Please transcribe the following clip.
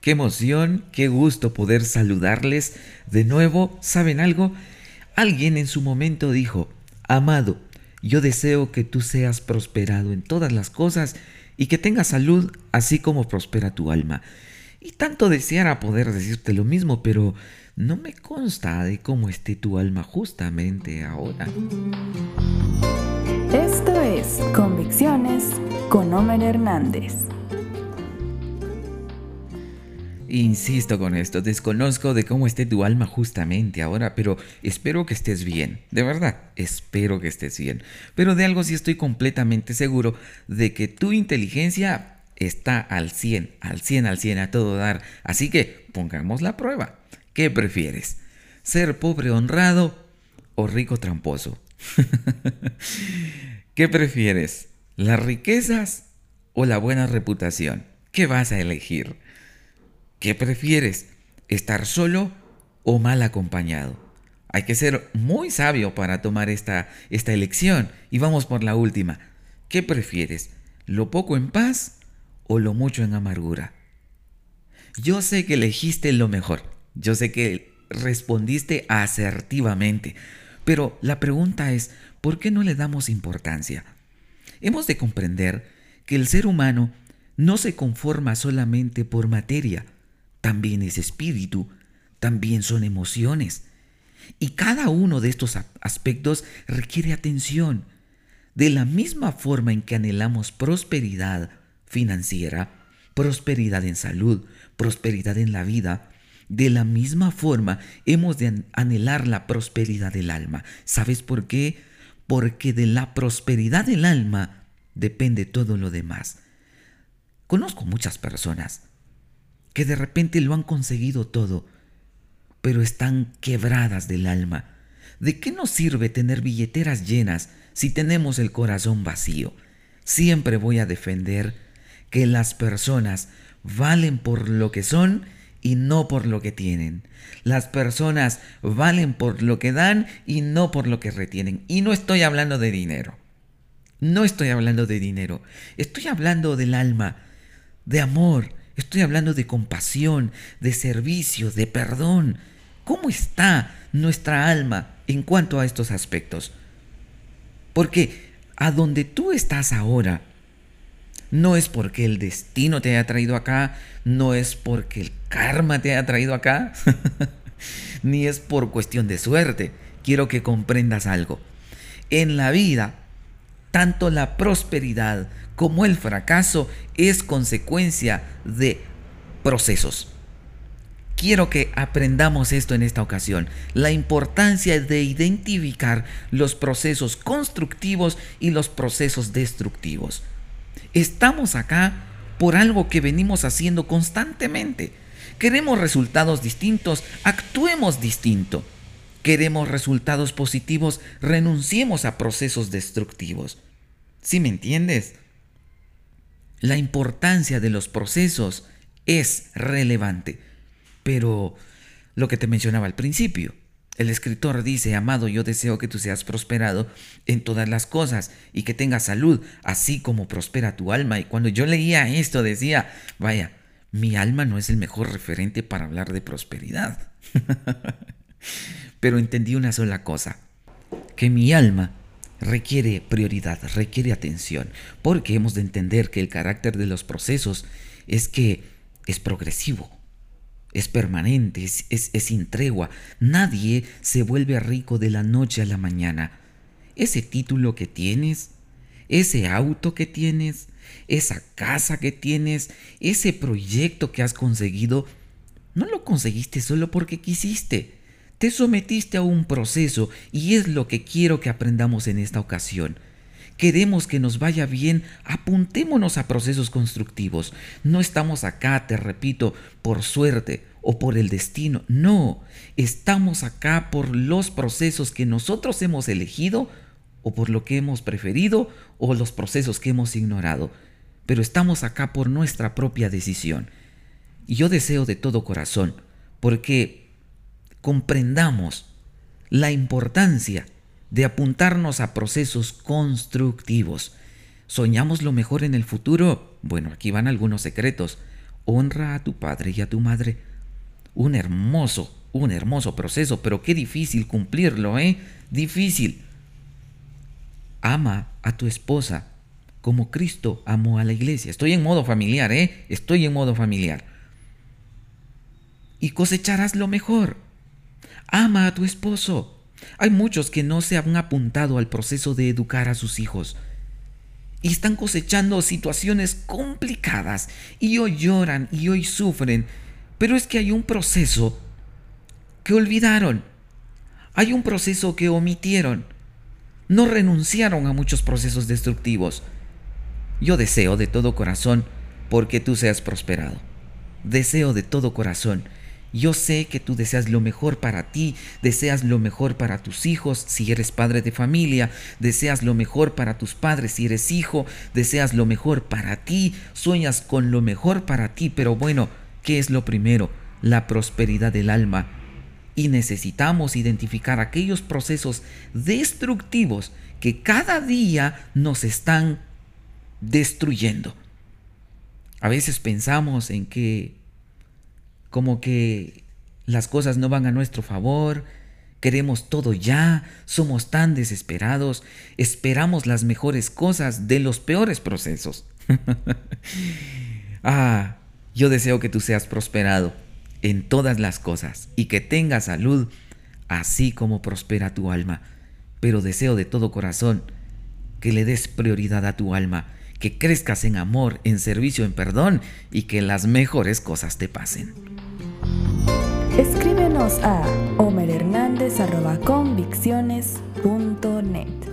Qué emoción, qué gusto poder saludarles de nuevo. ¿Saben algo? Alguien en su momento dijo, Amado, yo deseo que tú seas prosperado en todas las cosas y que tengas salud así como prospera tu alma. Y tanto deseara poder decirte lo mismo, pero no me consta de cómo esté tu alma justamente ahora. Esto es Convicciones con Homer Hernández. Insisto con esto, desconozco de cómo esté tu alma justamente ahora, pero espero que estés bien, de verdad, espero que estés bien. Pero de algo sí estoy completamente seguro, de que tu inteligencia está al 100, al 100, al 100, a todo dar. Así que pongamos la prueba. ¿Qué prefieres? ¿Ser pobre honrado o rico tramposo? ¿Qué prefieres? ¿Las riquezas o la buena reputación? ¿Qué vas a elegir? ¿Qué prefieres? ¿Estar solo o mal acompañado? Hay que ser muy sabio para tomar esta, esta elección. Y vamos por la última. ¿Qué prefieres? ¿Lo poco en paz o lo mucho en amargura? Yo sé que elegiste lo mejor. Yo sé que respondiste asertivamente. Pero la pregunta es, ¿por qué no le damos importancia? Hemos de comprender que el ser humano no se conforma solamente por materia, también es espíritu, también son emociones. Y cada uno de estos aspectos requiere atención. De la misma forma en que anhelamos prosperidad financiera, prosperidad en salud, prosperidad en la vida, de la misma forma hemos de anhelar la prosperidad del alma. ¿Sabes por qué? Porque de la prosperidad del alma depende todo lo demás. Conozco muchas personas que de repente lo han conseguido todo, pero están quebradas del alma. ¿De qué nos sirve tener billeteras llenas si tenemos el corazón vacío? Siempre voy a defender que las personas valen por lo que son y no por lo que tienen. Las personas valen por lo que dan y no por lo que retienen. Y no estoy hablando de dinero. No estoy hablando de dinero. Estoy hablando del alma, de amor, Estoy hablando de compasión, de servicio, de perdón. ¿Cómo está nuestra alma en cuanto a estos aspectos? Porque a donde tú estás ahora, no es porque el destino te haya traído acá, no es porque el karma te haya traído acá, ni es por cuestión de suerte. Quiero que comprendas algo. En la vida, tanto la prosperidad como el fracaso es consecuencia de procesos. Quiero que aprendamos esto en esta ocasión, la importancia de identificar los procesos constructivos y los procesos destructivos. Estamos acá por algo que venimos haciendo constantemente. Queremos resultados distintos, actuemos distinto. Queremos resultados positivos, renunciemos a procesos destructivos. ¿Sí me entiendes? La importancia de los procesos es relevante. Pero lo que te mencionaba al principio, el escritor dice, amado, yo deseo que tú seas prosperado en todas las cosas y que tengas salud, así como prospera tu alma. Y cuando yo leía esto decía, vaya, mi alma no es el mejor referente para hablar de prosperidad. Pero entendí una sola cosa, que mi alma requiere prioridad, requiere atención, porque hemos de entender que el carácter de los procesos es que es progresivo, es permanente, es, es, sin tregua. Nadie se vuelve rico de la noche a la mañana. Ese título que tienes, ese auto que tienes, esa casa que tienes, ese proyecto que has conseguido, no lo conseguiste solo porque quisiste te sometiste a un proceso y es lo que quiero que aprendamos en esta ocasión. Queremos que nos vaya bien, apuntémonos a procesos constructivos. No estamos acá, te repito, por suerte o por el destino. No, estamos acá por los procesos que nosotros hemos elegido o por lo que hemos preferido o los procesos que hemos ignorado. Pero estamos acá por nuestra propia decisión. Y yo deseo de todo corazón, porque comprendamos la importancia de apuntarnos a procesos constructivos. ¿Soñamos lo mejor en el futuro? Bueno, aquí van algunos secretos. honra a tu padre y a tu madre. Un hermoso, un hermoso proceso, pero qué difícil cumplirlo, ¿eh? Difícil. Ama a tu esposa como Cristo amó a la iglesia. Estoy en modo familiar, ¿eh? Estoy en modo familiar. Y cosecharás lo mejor. Ama a tu esposo. Hay muchos que no se han apuntado al proceso de educar a sus hijos y están cosechando situaciones complicadas y hoy lloran y hoy sufren, pero es que hay un proceso que olvidaron, hay un proceso que omitieron, no renunciaron a muchos procesos destructivos. Yo deseo de todo corazón porque tú seas prosperado. Deseo de todo corazón yo sé que tú deseas lo mejor para ti, deseas lo mejor para tus hijos si eres padre de familia, deseas lo mejor para tus padres si eres hijo, deseas lo mejor para ti, sueñas con lo mejor para ti, pero bueno, ¿qué es lo primero? La prosperidad del alma. Y necesitamos identificar aquellos procesos destructivos que cada día nos están destruyendo. A veces pensamos en que como que las cosas no van a nuestro favor, queremos todo ya, somos tan desesperados, esperamos las mejores cosas de los peores procesos. ah, yo deseo que tú seas prosperado en todas las cosas y que tengas salud, así como prospera tu alma. Pero deseo de todo corazón que le des prioridad a tu alma, que crezcas en amor, en servicio, en perdón y que las mejores cosas te pasen. Escríbenos a homerhernandez.convicciones.net.